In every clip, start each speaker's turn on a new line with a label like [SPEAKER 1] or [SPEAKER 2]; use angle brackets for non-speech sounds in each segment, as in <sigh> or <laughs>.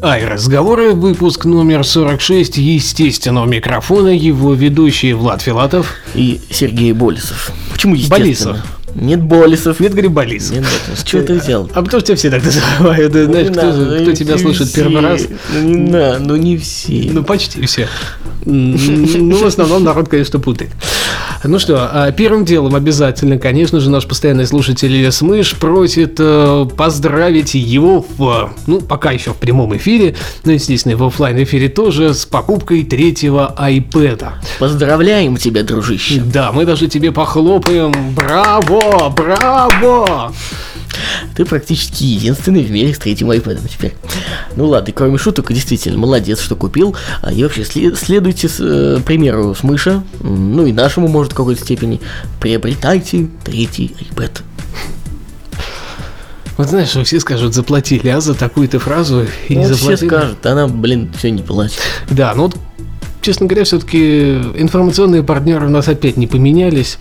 [SPEAKER 1] Ай, разговоры, выпуск номер 46, естественно, у микрофона его ведущие Влад Филатов.
[SPEAKER 2] и Сергей Болесов. Почему естественно?
[SPEAKER 1] Болисов.
[SPEAKER 2] Нет Болесов.
[SPEAKER 1] Нет, говори Болисов.
[SPEAKER 2] Нет Болесов. Чего ты взял?
[SPEAKER 1] А потому что тебя все так называют, знаешь,
[SPEAKER 2] Не
[SPEAKER 1] кто,
[SPEAKER 2] надо,
[SPEAKER 1] кто
[SPEAKER 2] ну
[SPEAKER 1] тебя слушает
[SPEAKER 2] все.
[SPEAKER 1] первый раз?
[SPEAKER 2] Ну не ну не все.
[SPEAKER 1] Ну, почти все. Ну, в основном народ, конечно, путает. Ну что, а первым делом обязательно, конечно же, наш постоянный слушатель Смыш просит э, поздравить его в, ну, пока еще в прямом эфире, но, естественно, в оффлайн эфире тоже, с покупкой третьего iPad.
[SPEAKER 2] Поздравляем тебя, дружище.
[SPEAKER 1] Да, мы даже тебе похлопаем. Браво! Браво!
[SPEAKER 2] Ты практически единственный в мире с третьим iPad теперь. Ну ладно, кроме шуток, действительно, молодец, что купил. А, И вообще, сле- следуйте с, э, примеру с мыша, ну и нашему, может, в какой-то степени. Приобретайте третий iPad.
[SPEAKER 1] Вот знаешь, что все скажут, заплатили, а за такую-то фразу и не
[SPEAKER 2] Ну, все
[SPEAKER 1] заплатили.
[SPEAKER 2] скажут, она, блин, все не платит.
[SPEAKER 1] Да, ну вот, честно говоря, все-таки информационные партнеры у нас опять не поменялись.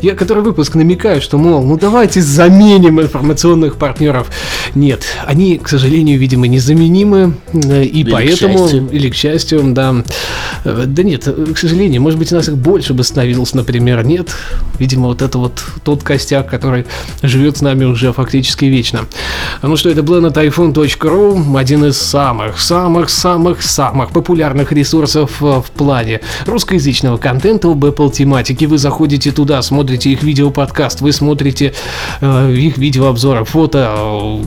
[SPEAKER 1] Я который выпуск намекаю, что, мол, ну давайте заменим информационных партнеров. Нет, они, к сожалению, видимо, незаменимы, э, и
[SPEAKER 2] к
[SPEAKER 1] поэтому,
[SPEAKER 2] счастью.
[SPEAKER 1] или к счастью, да. Э, Да нет, э, к сожалению, может быть, у нас их больше бы становилось, например, нет. Видимо, вот это вот тот костяк, который живет с нами уже фактически вечно. Ну что, это planetiphone.ru, один из самых-самых-самых-самых популярных ресурсов в плане русскоязычного контента об Apple тематике. Вы заходите туда, смотрите их видеоподкаст, вы смотрите э, их видеообзоры, фото, э,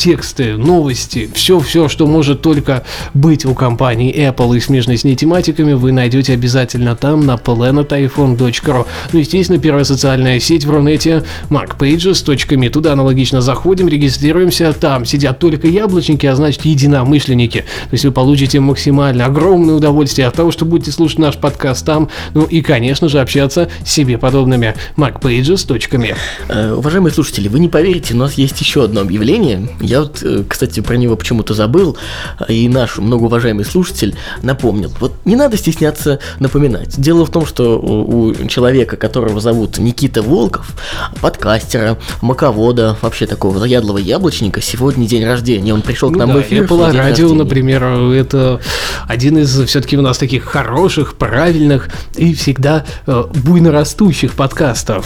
[SPEAKER 1] тексты, новости, все-все, что может только быть у компании Apple и смежной с ней тематиками, вы найдете обязательно там на planetiphone.ru. Ну, естественно, первая социальная сеть в Рунете markpages.me. Туда аналогично заходим, регистрируемся, там сидят только яблочники, а значит единомышленники. То есть вы получите максимально огромное удовольствие от того, что будете слушать наш подкаст там, ну и, конечно же, общаться с себе подобными markpages.me.
[SPEAKER 2] Э, Уважаемые слушатели, вы не поверите, у нас есть еще одно объявление. Я вот, э, кстати, про него почему-то забыл, э, и наш многоуважаемый слушатель напомнил. Вот не надо стесняться напоминать. Дело в том, что у человека, которого зовут Никита Волков, подкастера, маковода, вообще такого заядлого яблочника, сегодня день рождения. Он пришел к
[SPEAKER 1] Ну
[SPEAKER 2] нам
[SPEAKER 1] да,
[SPEAKER 2] в эфир.
[SPEAKER 1] Apple радио, например, это один из все-таки у нас таких хороших, правильных и всегда э, буйно растущих подкастов.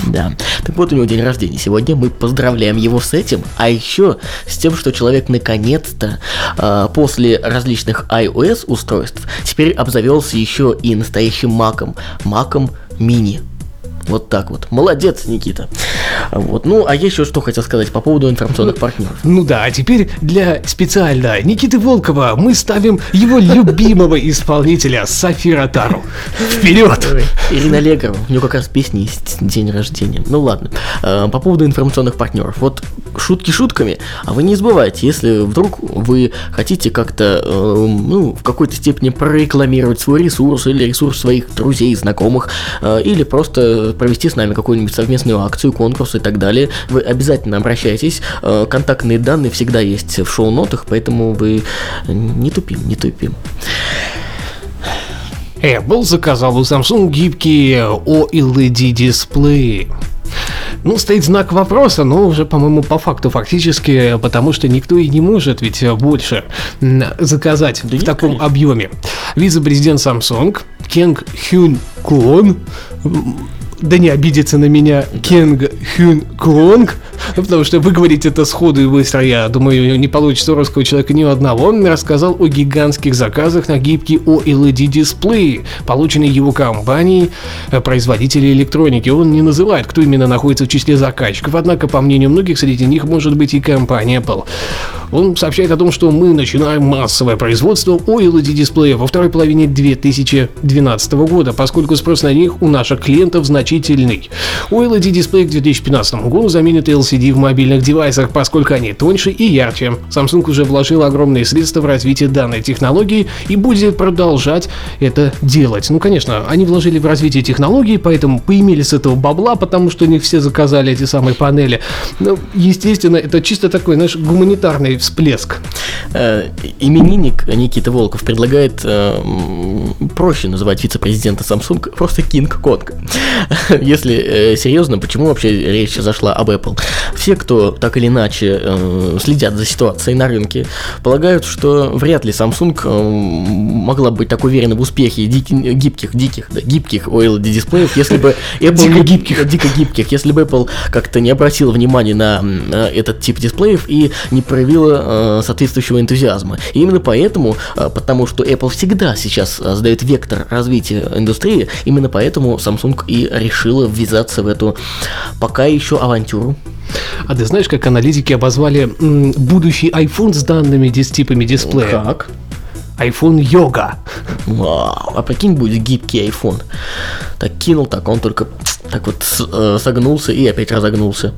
[SPEAKER 2] Да. Так вот, у него день рождения. Сегодня мы поздравляем его с этим, а еще с тем, что человек наконец-то а, после различных iOS устройств теперь обзавелся еще и настоящим маком. Маком мини. Вот так вот. Молодец, Никита. Вот. Ну, а я еще что хотел сказать по поводу информационных партнеров.
[SPEAKER 1] Ну да, а теперь для специально Никиты Волкова мы ставим его любимого исполнителя Сафира Тару. Вперед!
[SPEAKER 2] Ирина Аллегрова, у нее как раз песни есть день рождения. Ну ладно. Э, По поводу информационных партнеров. Вот шутки шутками, а вы не забывайте, если вдруг вы хотите как-то, э, ну, в какой-то степени прорекламировать свой ресурс или ресурс своих друзей, знакомых, э, или просто провести с нами какую-нибудь совместную акцию, конкурс и так далее, вы обязательно обращайтесь. Э, Контактные данные всегда есть в шоу-нотах, поэтому вы не тупим, не тупим.
[SPEAKER 1] Apple заказал у Samsung гибкие OLED-дисплеи. Ну, стоит знак вопроса, но уже, по-моему, по факту фактически, потому что никто и не может ведь больше заказать в
[SPEAKER 2] нет,
[SPEAKER 1] таком
[SPEAKER 2] конечно.
[SPEAKER 1] объеме. Вице-президент Samsung Кенг Хюн Куон м, да не обидится на меня Кенг Хюн Клонг, потому что выговорить это сходу и быстро, я думаю, не получится у русского человека ни одного, Он рассказал о гигантских заказах на гибкие OLED-дисплеи, полученные его компанией, э, производителей электроники. Он не называет, кто именно находится в числе заказчиков, однако, по мнению многих, среди них может быть и компания Apple. Он сообщает о том, что мы начинаем массовое производство OLED-дисплеев во второй половине 2012 года, поскольку спрос на них у наших клиентов значительно значительный. OLED-дисплей к 2015 году заменит LCD в мобильных девайсах, поскольку они тоньше и ярче. Samsung уже вложил огромные средства в развитие данной технологии и будет продолжать это делать. Ну, конечно, они вложили в развитие технологии, поэтому поимели с этого бабла, потому что не все заказали эти самые панели. Ну, естественно, это чисто такой, знаешь, гуманитарный всплеск.
[SPEAKER 2] Э, именинник Никита Волков предлагает э, проще называть вице-президента Samsung просто Кинг Конг. <laughs> Если э, серьезно, почему вообще речь зашла об Apple? Все, кто так или иначе э, следят за ситуацией на рынке, полагают, что вряд ли Samsung э, могла быть так уверена в успехе дики, гибких, диких, да, гибких OLED-дисплеев, если бы <laughs> Apple... Дико гибких. <laughs> Дико гибких, если бы Apple как-то не обратила внимания на э, этот тип дисплеев и не проявила э, соответствующего энтузиазма. И именно поэтому, э, потому что Apple всегда сейчас э, задает вектор развития индустрии, именно поэтому Samsung и решила ввязаться в эту пока еще авантюру.
[SPEAKER 1] А ты знаешь, как аналитики обозвали м, будущий iPhone с данными типами дисплея?
[SPEAKER 2] Как?
[SPEAKER 1] iPhone Йога.
[SPEAKER 2] Вау, а прикинь, будет гибкий iPhone. Так кинул, так он только так вот э, согнулся и опять разогнулся.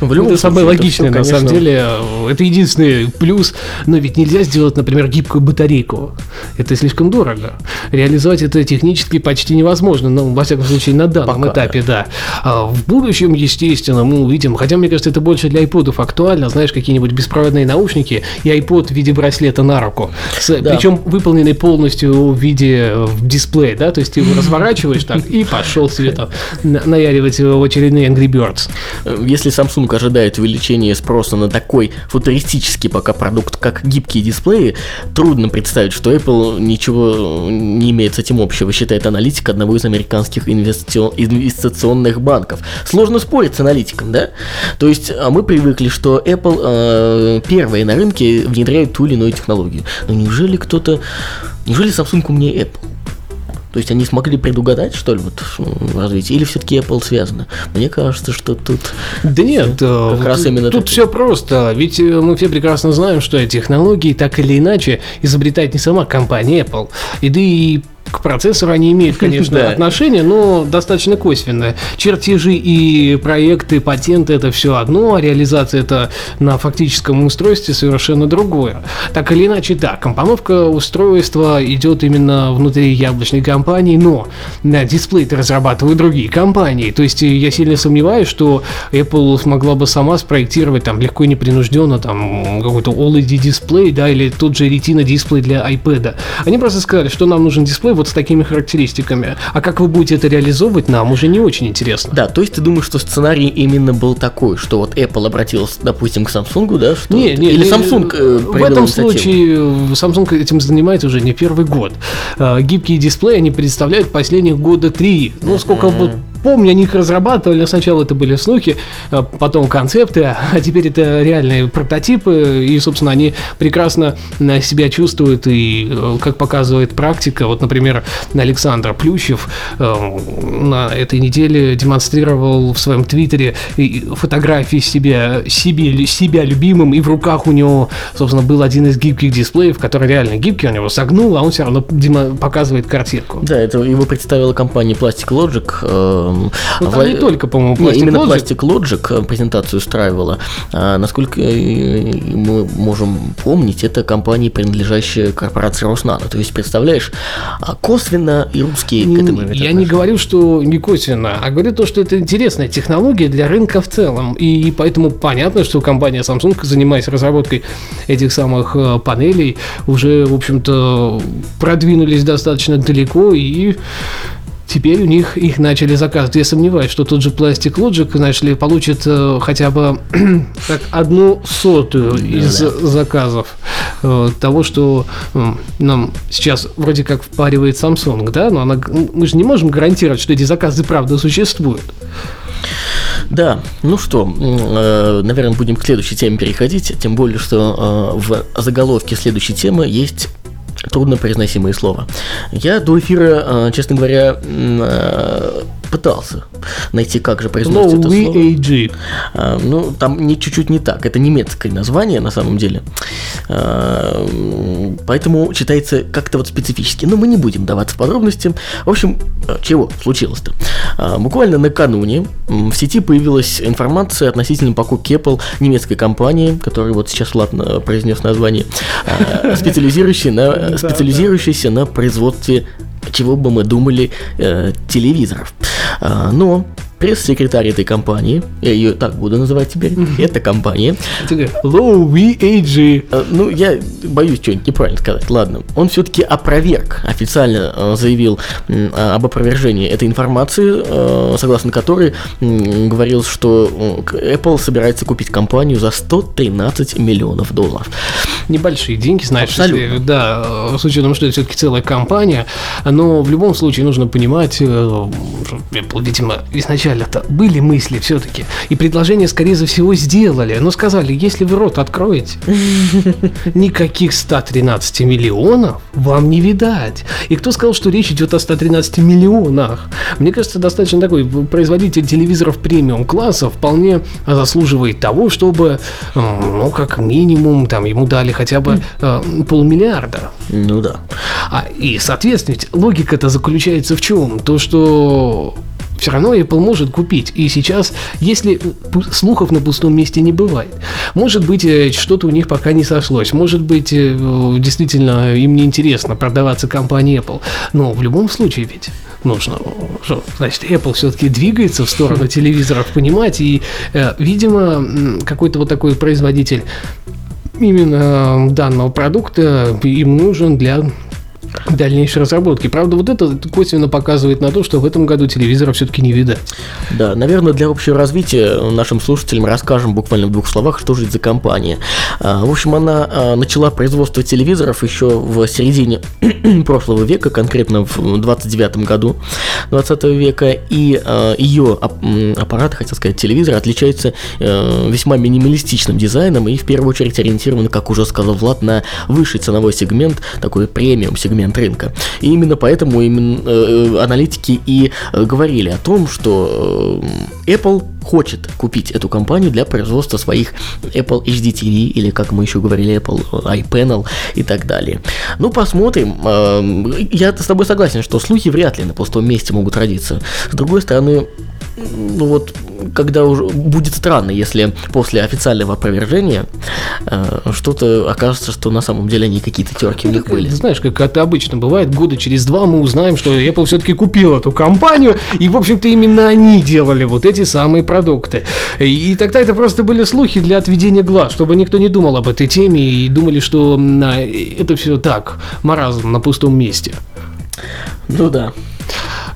[SPEAKER 2] В
[SPEAKER 1] Ну, это самое
[SPEAKER 2] случае,
[SPEAKER 1] логичное,
[SPEAKER 2] всё,
[SPEAKER 1] на самом деле. Это единственный плюс. Но ведь нельзя сделать, например, гибкую батарейку. Это слишком дорого. Реализовать это технически почти невозможно. Но, во всяком случае, на данном
[SPEAKER 2] Пока,
[SPEAKER 1] этапе, да. А в будущем, естественно, мы увидим. Хотя, мне кажется, это больше для айподов актуально. Знаешь, какие-нибудь беспроводные наушники и iPod в виде браслета на руку. С-
[SPEAKER 2] Да.
[SPEAKER 1] Причем выполненный полностью в виде э, дисплея, да? То есть ты его <laughs> разворачиваешь так и пошел себе там наяривать в очередные Angry Birds.
[SPEAKER 2] Э, Если Samsung ожидает увеличения спроса на такой футуристический пока продукт, как гибкие дисплеи, трудно представить, что Apple ничего не имеет с этим общего, считает аналитик одного из американских инвестицион- инвестиционных банков. Сложно спорить с аналитиком, да? То есть а мы привыкли, что Apple э, первые на рынке внедряет ту или иную технологию. Но неужели кто-то... Неужели Samsung умнее Apple? То есть они смогли предугадать, что ли, вот в развитии? Или все-таки Apple связано? Мне кажется, что тут...
[SPEAKER 1] Да нет, э,
[SPEAKER 2] Как раз именно
[SPEAKER 1] тут
[SPEAKER 2] так.
[SPEAKER 1] все просто. Ведь э, мы все прекрасно знаем, что технологии так или иначе изобретает не сама компания Apple. И да и к процессору они имеют, конечно, <laughs> отношение, но достаточно косвенное. Чертежи и проекты, патенты это все одно, а реализация это на фактическом устройстве совершенно другое. Так или иначе, да, компоновка устройства идет именно внутри яблочной компании, но на дисплей-то разрабатывают другие компании. То есть э, я сильно сомневаюсь, что Apple смогла бы сама спроектировать там легко и непринужденно там какой-то OLED дисплей, да, или тот же Retina дисплей для iPad. Они просто сказали, что нам нужен дисплей вот с такими характеристиками. А как вы будете это реализовывать, нам уже не очень интересно.
[SPEAKER 2] Да, то есть ты думаешь, что сценарий именно был такой, что вот Apple обратился, допустим, к Samsung, да? Что
[SPEAKER 1] Не, не,
[SPEAKER 2] Или
[SPEAKER 1] не,
[SPEAKER 2] Samsung э,
[SPEAKER 1] В этом случае э, Samsung этим занимается уже не первый год. Э, Гибкие дисплеи они представляют последних года три. Ну, сколько вот помню, они их разрабатывали. Сначала это были слухи, э, потом концепты, а теперь это реальные прототипы. И, собственно, они прекрасно э, себя чувствуют. И, э, как показывает практика, вот, например, Александр Плющев э, на этой неделе демонстрировал в своем твиттере фотографии себя, себе, себя любимым, и в руках у него, собственно, был один из гибких дисплеев, который реально гибкий, у него согнул, а он все равно показывает картинку.
[SPEAKER 2] Да, это его представила компания Plastic Logic.
[SPEAKER 1] Ну,
[SPEAKER 2] Вла-
[SPEAKER 1] не только, по-моему, Plastic
[SPEAKER 2] именно
[SPEAKER 1] Logic.
[SPEAKER 2] Plastic Logic э, презентацию устраивала. А, насколько э, мы можем помнить, это компания, принадлежащая корпорации Роснано. То есть, представляешь, а, косвенно и русские к этому имеют
[SPEAKER 1] Я не говорю, что не косвенно, а говорю то, что это интересная технология для рынка в целом. И поэтому понятно, что компания Samsung, занимаясь разработкой этих самых э, панелей, уже, в общем-то, продвинулись достаточно далеко и Теперь у них их начали заказывать. Я сомневаюсь, что тот же Plastic Logic, знаешь ли, получит э, хотя бы <clears throat> так, одну сотую из заказов э, того, что м, нам сейчас вроде как впаривает Samsung, да, но она, мы же не можем гарантировать, что эти заказы правда существуют.
[SPEAKER 2] Да, ну что, э, наверное, будем к следующей теме переходить, тем более, что э, в заголовке следующей темы есть труднопроизносимые слова. Я до эфира, э, честно говоря, э, пытался найти, как же произносится это слово.
[SPEAKER 1] VAG.
[SPEAKER 2] А, Ну, там не чуть-чуть не так. Это немецкое название на самом деле. А, Поэтому читается как-то вот специфически. Но мы не будем даваться в подробности. В общем, э, чего случилось-то? А, буквально накануне в сети появилась информация относительно покупки Apple немецкой компании, которая вот сейчас э, произнес название, а, <laughs> специализирующейся на производстве чего бы мы думали, э, телевизоров. А, но пресс-секретарь этой компании, я ее так буду называть теперь, эта компания.
[SPEAKER 1] Low VAG.
[SPEAKER 2] Э, Ну, я боюсь что-нибудь неправильно сказать. Ладно. Он все-таки опроверг, официально э, заявил м, об опровержении этой информации, э, согласно которой говорил, что Apple собирается купить компанию за 113 миллионов долларов.
[SPEAKER 1] Небольшие деньги, знаешь,
[SPEAKER 2] Абсолютно.
[SPEAKER 1] если- да, с учетом, что это все-таки целая компания, но в любом случае нужно понимать, Apple, видимо, изначально-то были мысли все-таки, и предложение, скорее всего, сделали, но сказали, если вы рот откроете, <laughs> никаких 113 миллионов вам не видать. И кто сказал, что речь идет о 113 миллионах? Мне кажется, достаточно такой производитель телевизоров премиум класса вполне заслуживает того, чтобы, ну, как минимум, там, ему дали хотя бы э, полмиллиарда.
[SPEAKER 2] Ну да.
[SPEAKER 1] А, и, соответственно, логика-то заключается в чем? То, что все равно Apple может купить. И сейчас, если слухов на пустом месте не бывает, может быть, э, что-то у них пока не сошлось, может быть, э, действительно, им не интересно продаваться компании Apple. Но в любом случае ведь нужно, что, значит, Apple все-таки двигается в сторону телевизоров, понимать, и, э, видимо, какой-то вот такой производитель именно данного продукта им нужен для дальнейшей разработки. Правда, вот это косвенно показывает на то, что в этом году телевизора все-таки не видать.
[SPEAKER 2] Да, наверное, для общего развития нашим слушателям расскажем буквально в двух словах, что же это за компания. А, В общем, она а, начала производство телевизоров еще в середине <clears throat> прошлого века, конкретно в 29 году 20 века, и а, ее аппарат, хотел сказать, телевизор, отличается э, весьма минималистичным дизайном и в первую очередь ориентирован, как уже сказал Влад, на высший ценовой сегмент, такой премиум сегмент рынка. И именно поэтому именно, э, аналитики и э, говорили о том, что э, Apple хочет купить эту компанию для производства своих Apple HDTV или, как мы еще говорили, Apple iPanel и так далее. Ну, посмотрим. Э, Я с тобой согласен, что слухи вряд ли на пустом месте могут родиться. С другой стороны, ну вот, когда уже будет странно, если после официального опровержения э, что-то окажется, что на самом деле они какие-то терки у них были.
[SPEAKER 1] Знаешь, как это обычно бывает, года через два мы узнаем, что Apple все-таки купил эту компанию, и, в общем-то, именно они делали вот эти самые продукты. И тогда это просто были слухи для отведения глаз, чтобы никто не думал об этой теме и думали, что м, а, это все так, маразм на пустом месте.
[SPEAKER 2] Ну да.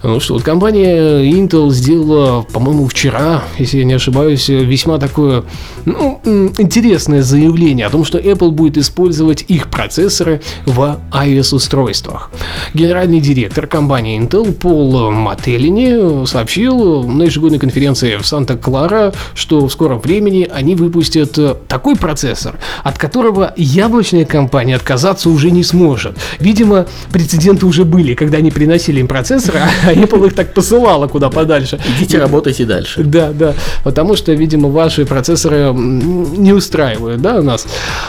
[SPEAKER 1] Ну что, вот компания Intel сделала, по-моему, вчера, если я не ошибаюсь, весьма такое ну, интересное заявление о том, что Apple будет использовать их процессоры в iOS-устройствах. Генеральный директор компании Intel Пол Мателлини сообщил на ежегодной конференции в Санта-Клара, что в скором времени они выпустят такой процессор, от которого яблочная компания отказаться уже не сможет. Видимо, прецеденты уже были, когда они приносили им процессоры, <laughs> а Apple их так посылала куда подальше.
[SPEAKER 2] Идите работайте дальше.
[SPEAKER 1] Да, да, потому что, видимо, ваши процессоры не устраивают, да, нас.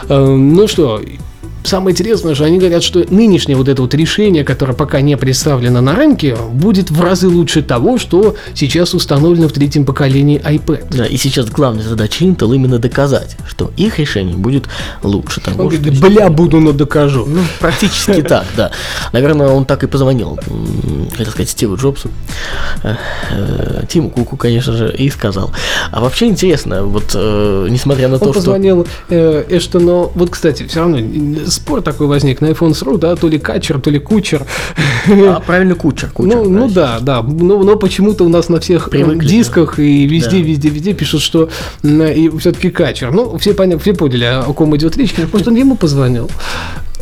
[SPEAKER 1] Э, Ну что, самое интересное, что они говорят, что нынешнее вот это вот решение, которое пока не представлено на рынке, будет в разы лучше того, что сейчас установлено в третьем поколении iPad.
[SPEAKER 2] Да, и сейчас главная задача Intel именно доказать, что их решение будет лучше того,
[SPEAKER 1] Он
[SPEAKER 2] что
[SPEAKER 1] говорит, бля, буду, но докажу.
[SPEAKER 2] Ну, практически <laughs> так, да. Наверное, он так и позвонил, хотел сказать, Стиву Джобсу, э, э, Тиму Куку, конечно же, и сказал. А вообще интересно, вот э, несмотря на
[SPEAKER 1] Он
[SPEAKER 2] то, что...
[SPEAKER 1] позвонил э, Эштону, вот, кстати, все равно спор такой возник на iPhone.ru, да, то ли качер, то ли кучер.
[SPEAKER 2] А, правильно, Кучер. Кучер
[SPEAKER 1] Ну, ну да, да. Но, но почему-то у нас на всех
[SPEAKER 2] Привыкли,
[SPEAKER 1] дисках и везде,
[SPEAKER 2] Да.
[SPEAKER 1] везде, везде пишут, что и все-таки качер. Ну, все, поня- все поняли, о ком идет речь. Может, он ему позвонил.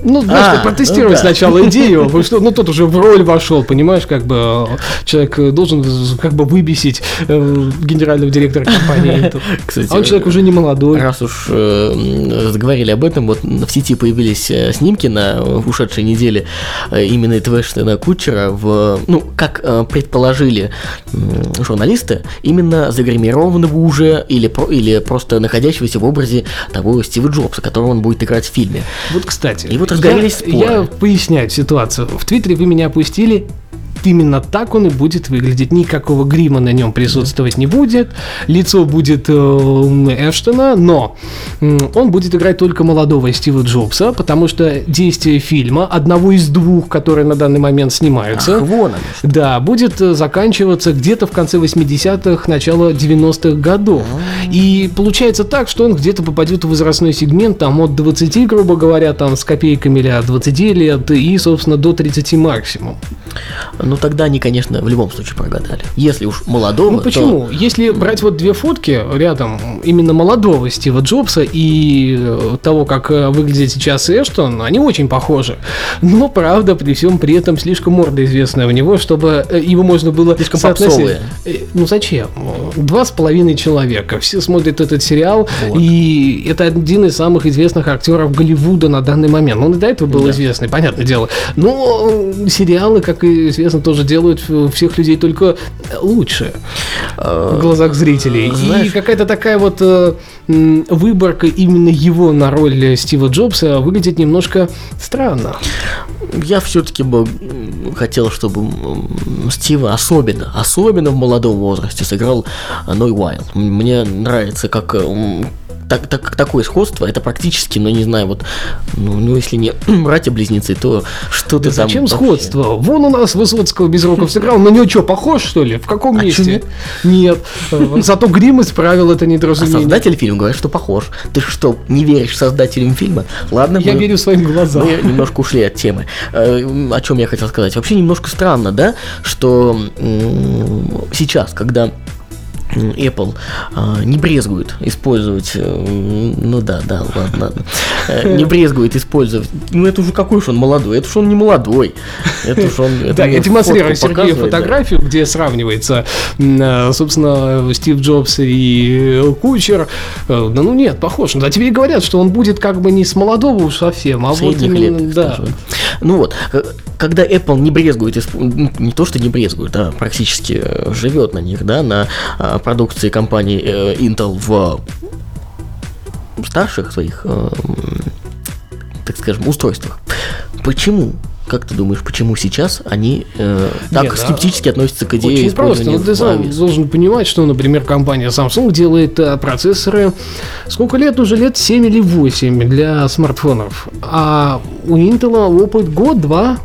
[SPEAKER 1] Ну, знаешь,
[SPEAKER 2] А,
[SPEAKER 1] протестировать
[SPEAKER 2] ну да.
[SPEAKER 1] сначала идею, что, ну, тот уже в роль вошел, понимаешь, как бы э, человек э, должен как бы выбесить э, генерального директора компании. <laughs>
[SPEAKER 2] Кстати,
[SPEAKER 1] А он человек уже не молодой.
[SPEAKER 2] Раз уж э, заговорили об этом, вот в сети появились э, снимки на ушедшей неделе э, именно этого Эштона Кучера в, ну, как э, предположили журналисты, именно загримированного уже или, про- или просто находящегося в образе того Стива Джобса, которого он будет играть в фильме.
[SPEAKER 1] Вот, кстати,
[SPEAKER 2] И вот
[SPEAKER 1] я-
[SPEAKER 2] разгорелись споры.
[SPEAKER 1] я поясняю ситуацию. В Твиттере вы меня опустили именно так он и будет выглядеть. Никакого грима на нем присутствовать не будет. Лицо будет э, Эштона, но он будет играть только молодого Стива Джобса, потому что действие фильма, одного из двух, которые на данный момент снимаются,
[SPEAKER 2] Ах, вон что.
[SPEAKER 1] да, будет э, заканчиваться где-то в конце 80-х, начало 90-х годов. И получается так, что он где-то попадет в возрастной сегмент там от 20, грубо говоря, там с копейками или от 20 лет и, собственно, до 30 максимум.
[SPEAKER 2] Ну тогда они, конечно, в любом случае прогадали. Если уж молодого,
[SPEAKER 1] Ну почему? Если брать вот две фотки рядом именно молодого Стива Джобса и э, того, как э, выглядит сейчас Эштон, они очень похожи. Но, правда, при всем при этом слишком морда известная у него, чтобы э, его можно было
[SPEAKER 2] Слишком
[SPEAKER 1] соотносить.
[SPEAKER 2] попсовые.
[SPEAKER 1] Ну зачем? Два с половиной человека. Все смотрят этот сериал,
[SPEAKER 2] Вот.
[SPEAKER 1] и это один из самых известных актеров Голливуда на данный момент. Он и до этого был
[SPEAKER 2] Да.
[SPEAKER 1] известный, понятное дело. Но сериалы, как и известно, тоже делают э, всех людей только лучше в глазах зрителей. И
[SPEAKER 2] знаешь-
[SPEAKER 1] какая-то такая вот э, выборка именно его на роль Стива Джобса выглядит немножко странно.
[SPEAKER 2] я все-таки бы хотел, чтобы Стива особенно, особенно в молодом возрасте сыграл Ной Уайлд. Мне нравится, как э, так, так, такое сходство, это практически, ну не знаю, вот, ну, ну, если не <clears throat> братья-близнецы, то что ты там
[SPEAKER 1] Зачем сходство? Вон у нас Высоцкого Безруков сыграл, на него что, похож что ли? В каком
[SPEAKER 2] А
[SPEAKER 1] месте? Нет. Э, Зато грим исправил это
[SPEAKER 2] А
[SPEAKER 1] недоразумение.
[SPEAKER 2] создатель фильма говорит, что похож. Ты что, не веришь создателям фильма? Ладно,
[SPEAKER 1] Я
[SPEAKER 2] мы-
[SPEAKER 1] верю своим глазам.
[SPEAKER 2] Мы немножко ушли от темы. Э, О чем я хотел сказать? Вообще немножко странно, да, что сейчас, когда Apple а, не брезгует использовать, э, ну да, да, ладно, ладно, Э, не брезгует использовать, ну это уже какой же он молодой, это же он не молодой, это же он... это
[SPEAKER 1] Да, я демонстрирую Сергею
[SPEAKER 2] да.
[SPEAKER 1] фотографию, где сравнивается, э, собственно, Стив Джобс и Кучер. Да ну нет, похож. Да тебе и говорят, что он будет как бы не с молодого уж совсем, а вот именно,
[SPEAKER 2] лет,
[SPEAKER 1] да.
[SPEAKER 2] Ну вот, когда Apple не брезгует, ну, не то что не брезгует, а практически живет на них, да, на а, продукции компании э, Intel в старших своих, э, так скажем, устройствах. Почему? Как ты думаешь, почему сейчас они э, так
[SPEAKER 1] Нет, да.
[SPEAKER 2] скептически относятся к идее
[SPEAKER 1] Очень просто. Ну, ты сам должен понимать, что, например, компания Samsung делает э, процессоры сколько лет? Уже лет 7 или 8 для смартфонов. А у Intel опыт год-два.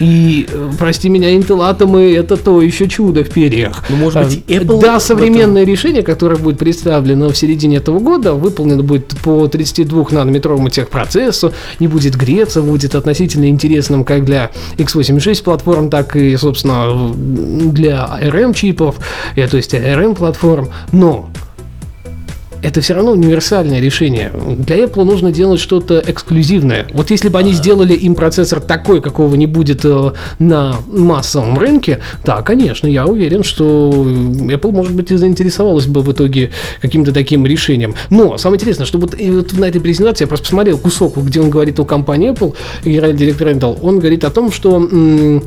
[SPEAKER 1] И, э, прости меня, Intel атомы это то еще чудо в перьях.
[SPEAKER 2] Ну, может быть,
[SPEAKER 1] Э,
[SPEAKER 2] Apple
[SPEAKER 1] Да,
[SPEAKER 2] этом-
[SPEAKER 1] современное решение, которое будет представлено в середине этого года, выполнено будет по 32 нанометровому техпроцессу, не будет греться, будет относительно интересным как для x86 платформ, так и, собственно, для ARM чипов, э, то есть ARM платформ. Но это все равно универсальное решение. Для Apple нужно делать что-то эксклюзивное. Вот если бы они сделали им процессор такой, какого не будет э, на массовом рынке, да, конечно, я уверен, что Apple, может быть, и заинтересовалась бы в итоге каким-то таким решением. Но самое интересное, что вот, и вот на этой презентации я просто посмотрел кусок, где он говорит о компании Apple, генеральный директор Intel, он говорит о том, что м,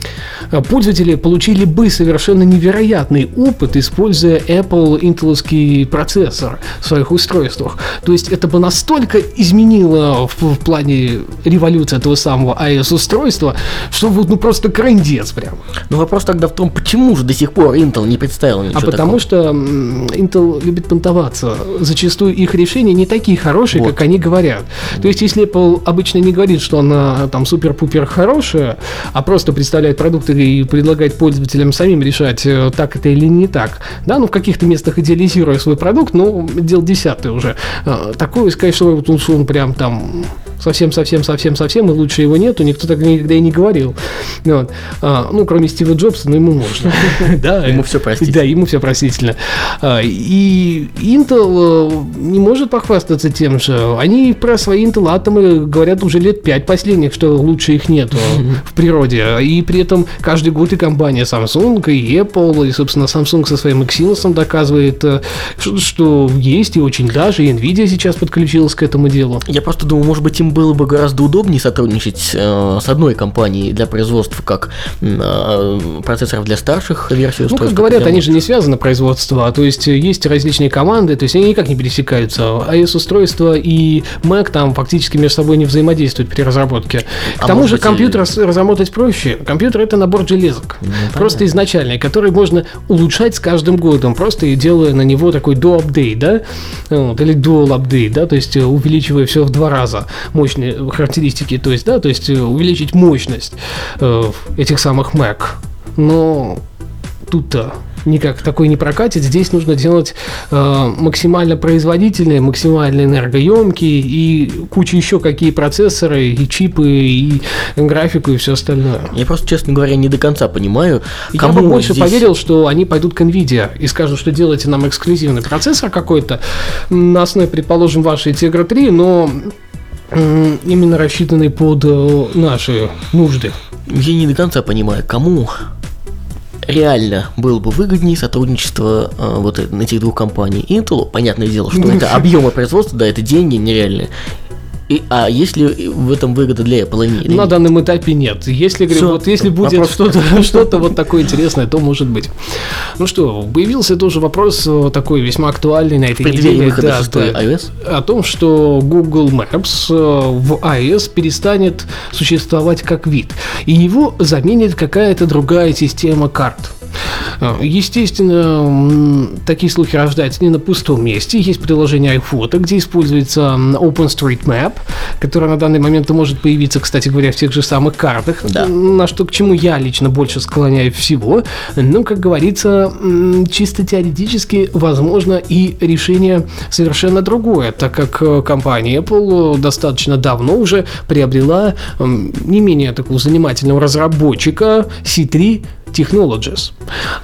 [SPEAKER 1] пользователи получили бы совершенно невероятный опыт, используя Apple интеловский процессор в своих устройствах. То есть это бы настолько изменило в, в плане революции этого самого iOS-устройства, что вот ну просто крендец прям.
[SPEAKER 2] Ну вопрос тогда в том, почему же до сих пор Intel не представил ничего
[SPEAKER 1] А потому
[SPEAKER 2] такого?
[SPEAKER 1] что Intel любит понтоваться. Зачастую их решения не такие хорошие,
[SPEAKER 2] Вот.
[SPEAKER 1] как они говорят. То есть, если Apple обычно не говорит, что она там супер-пупер хорошая, а просто представляет продукты и предлагает пользователям самим решать, э, так это или не так. Да, ну в каких-то местах идеализируя свой продукт, ну, дело десятое уже. А, Такое сказать, что вот что он прям там совсем-совсем-совсем-совсем, и лучше его нету, никто так никогда и не говорил. Вот. А, ну, кроме Стива Джобса, ну, ему можно. <laughs> Да,
[SPEAKER 2] Ему всё простительно.
[SPEAKER 1] Да, ему все простительно. А, И Intel э, не может похвастаться тем же. Они про свои Intel атомы говорят уже лет пять последних, что лучше их нету <laughs> в природе. И при этом каждый год и компания Samsung, и Apple, и, собственно, Samsung со своим Exynos доказывает, э, что- что есть, и очень даже, и Nvidia сейчас подключилась к этому делу.
[SPEAKER 2] Я просто думаю, может быть, им им было бы гораздо удобнее сотрудничать э, с одной компанией для производства как э, процессоров для старших версий
[SPEAKER 1] Ну, как говорят, они же не связаны производство, а то есть есть различные команды, то есть они никак не пересекаются. iOS-устройство и Mac там фактически между собой не взаимодействуют при разработке. К
[SPEAKER 2] А
[SPEAKER 1] тому же
[SPEAKER 2] быть,
[SPEAKER 1] компьютер рас- разработать проще. Компьютер это набор железок, просто изначальный, который можно улучшать с каждым годом, просто и делая на него такой до-апдейт, да, вот, или dual-апдейт, да, то есть э, увеличивая все в два раза мощные характеристики, то есть, да, то есть э, увеличить мощность э, этих самых Mac. Но тут-то никак такой не прокатит. Здесь нужно делать э, максимально производительные, максимально энергоемкие и куча еще какие процессоры, и чипы, и графику, и все остальное.
[SPEAKER 2] Я просто, честно говоря, не до конца понимаю,
[SPEAKER 1] Я
[SPEAKER 2] кому
[SPEAKER 1] бы больше
[SPEAKER 2] здесь-
[SPEAKER 1] поверил, что они пойдут к NVIDIA и скажут, что делайте нам эксклюзивный процессор какой-то на основе, предположим, вашей Tegra 3, но именно рассчитанный под э, наши нужды.
[SPEAKER 2] Я не до конца понимаю, кому реально было бы выгоднее сотрудничество э, вот э- этих двух компаний. Intel, понятное дело, что это объемы производства, да, это деньги нереальные. И, а если в этом выгода для Apple или
[SPEAKER 1] На
[SPEAKER 2] нет?
[SPEAKER 1] данном этапе нет. Если, говорю,
[SPEAKER 2] Всё.
[SPEAKER 1] вот, если будет
[SPEAKER 2] Вопрос-
[SPEAKER 1] что-то <laughs> что вот такое интересное, то может быть. Ну что, появился тоже вопрос такой весьма актуальный на этой неделе. Да, да.
[SPEAKER 2] iOS?
[SPEAKER 1] О том, что Google Maps э, в iOS перестанет существовать как вид, и его заменит какая-то другая система карт. Естественно, такие слухи рождаются не на пустом месте. Есть приложение iPhoto, где используется OpenStreetMap, которое на данный момент может появиться, кстати говоря, в тех же самых картах.
[SPEAKER 2] Да.
[SPEAKER 1] На что к чему я лично больше склоняю всего. Ну, как говорится, чисто теоретически возможно и решение совершенно другое, так как э, компания Apple достаточно давно уже приобрела не менее такого занимательного разработчика C3 Technologies.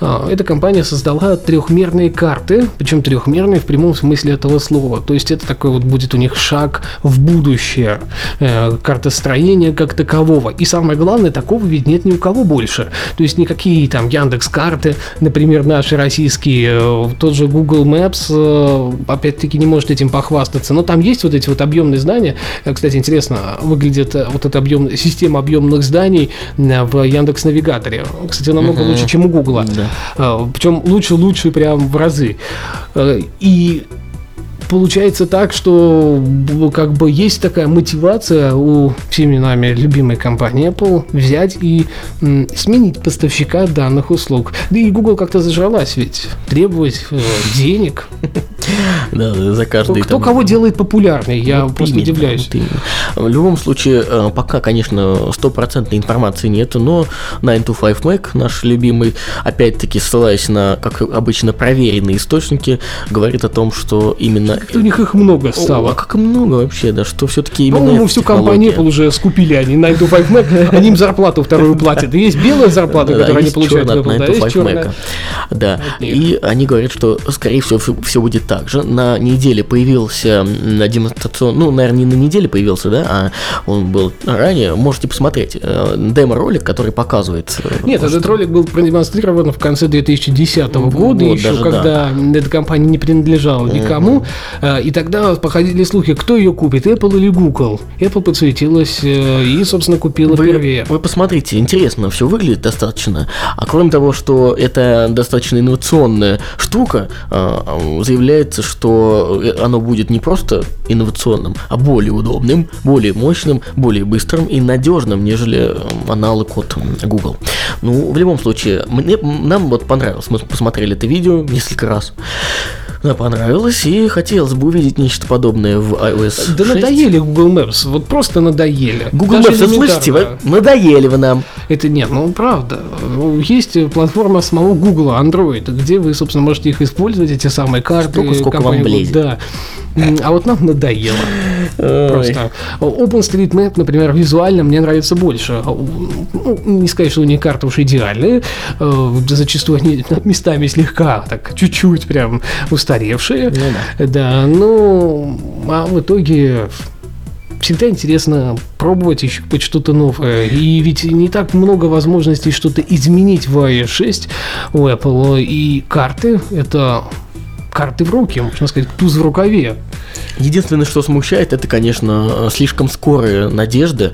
[SPEAKER 1] А, Эта компания создала трехмерные карты, причем трехмерные в прямом смысле этого слова. То есть это такой вот будет у них шаг в будущее э, картостроения как такового. И самое главное, такого ведь нет ни у кого больше. То есть никакие там Яндекс карты, например, наши российские, э, тот же Google Maps, э, опять-таки не может этим похвастаться. Но там есть вот эти вот объемные здания. Кстати, интересно, выглядит вот эта объем, система объемных зданий в Яндекс Навигаторе. Кстати, намного лучше, чем у Гугла.
[SPEAKER 2] Да.
[SPEAKER 1] Причем лучше-лучше прям в разы. Э, И получается так, что как бы есть такая мотивация у всеми нами любимой компании Apple взять и м, сменить поставщика данных услуг. Да и Google как-то зажралась ведь требовать э, денег.
[SPEAKER 2] Да, за каждый
[SPEAKER 1] Кто
[SPEAKER 2] там-
[SPEAKER 1] кого делает популярной, я
[SPEAKER 2] Вот
[SPEAKER 1] просто
[SPEAKER 2] именно,
[SPEAKER 1] удивляюсь.
[SPEAKER 2] вот именно. В любом случае, э, пока, конечно, стопроцентной информации нету, но 9to5 Mac, наш любимый, опять-таки ссылаясь на, как обычно, проверенные источники, говорит о том, что именно...
[SPEAKER 1] У них их много
[SPEAKER 2] О,
[SPEAKER 1] стало.
[SPEAKER 2] а как много вообще, да, что все-таки именно
[SPEAKER 1] По-моему, всю компанию. Apple уже скупили они на эту 5 Mac, они им зарплату вторую платят. И есть белая зарплата, которую они получают да,
[SPEAKER 2] 9 to
[SPEAKER 1] есть
[SPEAKER 2] 5
[SPEAKER 1] черная.
[SPEAKER 2] Mac. Да, и они говорят, что, скорее всего, все будет так же. На неделе появился м, демонстрацион... Ну, наверное, не на неделе появился, да, а он был ранее. Можете посмотреть э, демо-ролик, который показывает... э,
[SPEAKER 1] Нет,
[SPEAKER 2] что-
[SPEAKER 1] этот ролик был продемонстрирован в конце 2010 года,
[SPEAKER 2] Вот
[SPEAKER 1] еще
[SPEAKER 2] даже
[SPEAKER 1] когда эта компания не принадлежала никому. Э, И тогда походили слухи, кто ее купит, Apple или Google. Apple подсуетилась э, и, собственно, купила
[SPEAKER 2] Вы,
[SPEAKER 1] первее.
[SPEAKER 2] вы посмотрите, интересно, все выглядит достаточно. А кроме того, что это достаточно инновационная штука, э, заявляется, что э, оно будет не просто инновационным, а более удобным, более мощным, более быстрым и надежным, нежели э, аналог от Google. Ну, в любом случае, мне, нам вот понравилось. Мы посмотрели это видео несколько раз. Нам понравилось, и хотелось бы увидеть нечто подобное в iOS
[SPEAKER 1] Да
[SPEAKER 2] 6.
[SPEAKER 1] надоели Google Maps, вот просто надоели.
[SPEAKER 2] Google
[SPEAKER 1] Даже
[SPEAKER 2] Maps, вы слышите? Вы надоели вы нам.
[SPEAKER 1] Это нет, ну правда. Есть платформа самого Google, Android, где вы, собственно, можете их использовать, эти самые карты.
[SPEAKER 2] Столько, сколько вам.
[SPEAKER 1] Google. Да. А вот нам надоело. Просто. OpenStreetMap, например, визуально мне нравится больше. Ну, не сказать, что у них карты уж идеальные. Э, Зачастую они <laughs> местами слегка, так, чуть-чуть прям устаревшие.
[SPEAKER 2] Ну
[SPEAKER 1] Да, ну, а в итоге всегда интересно пробовать и щупать что-то новое. И ведь не так много возможностей что-то изменить в iOS 6 у Apple. И карты — это карты в руки, можно сказать, туз в рукаве.
[SPEAKER 2] Единственное, что смущает, это, конечно, слишком скорые надежды.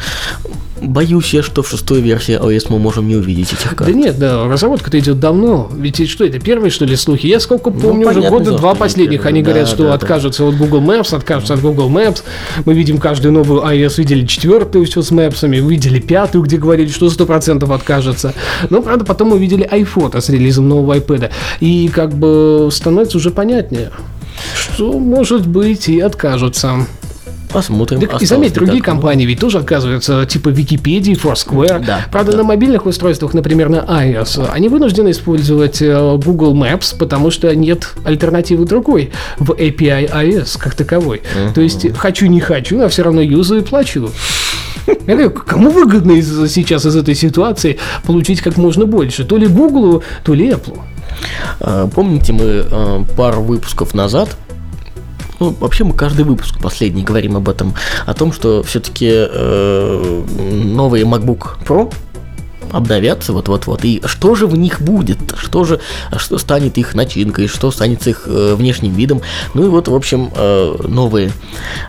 [SPEAKER 2] Боюсь я, что в шестой версии iOS мы можем не увидеть этих карт.
[SPEAKER 1] Да нет, да, разработка-то идет давно. Ведь что это, первые, что ли, слухи? Я сколько помню, уже
[SPEAKER 2] понятно,
[SPEAKER 1] года два последних, они говорят,
[SPEAKER 2] Да,
[SPEAKER 1] что
[SPEAKER 2] да, да.
[SPEAKER 1] откажутся от Google Maps, откажутся от Google Maps. Мы видим каждую новую iOS, видели четвертую все с мэпсами, видели пятую, где говорили, что сто процентов откажется. Но, правда, потом мы видели iPhone с релизом нового iPad. И как бы становится уже понятнее, что, может быть, и откажутся.
[SPEAKER 2] Посмотрим.
[SPEAKER 1] Так, и заметь, другие компании ведь тоже оказываются, типа Википедии, Foursquare.
[SPEAKER 2] Да,
[SPEAKER 1] Правда,
[SPEAKER 2] да.
[SPEAKER 1] на мобильных устройствах, например, на iOS, они вынуждены использовать э, Google Maps, потому что нет альтернативы другой в API iOS как таковой. То есть, хочу не хочу, а все равно юзаю и плачу. Я говорю, кому выгодно из- сейчас из этой ситуации получить как можно больше? То ли Google, то ли Apple.
[SPEAKER 2] А, Помните, мы а, пару выпусков назад ну, вообще мы каждый выпуск последний говорим об этом, о том, что все-таки новый MacBook Pro обновятся вот-вот-вот. И что же в них будет? Что же, что станет их начинкой? Что станет с их э, внешним видом? Ну и вот, в общем, э, новые,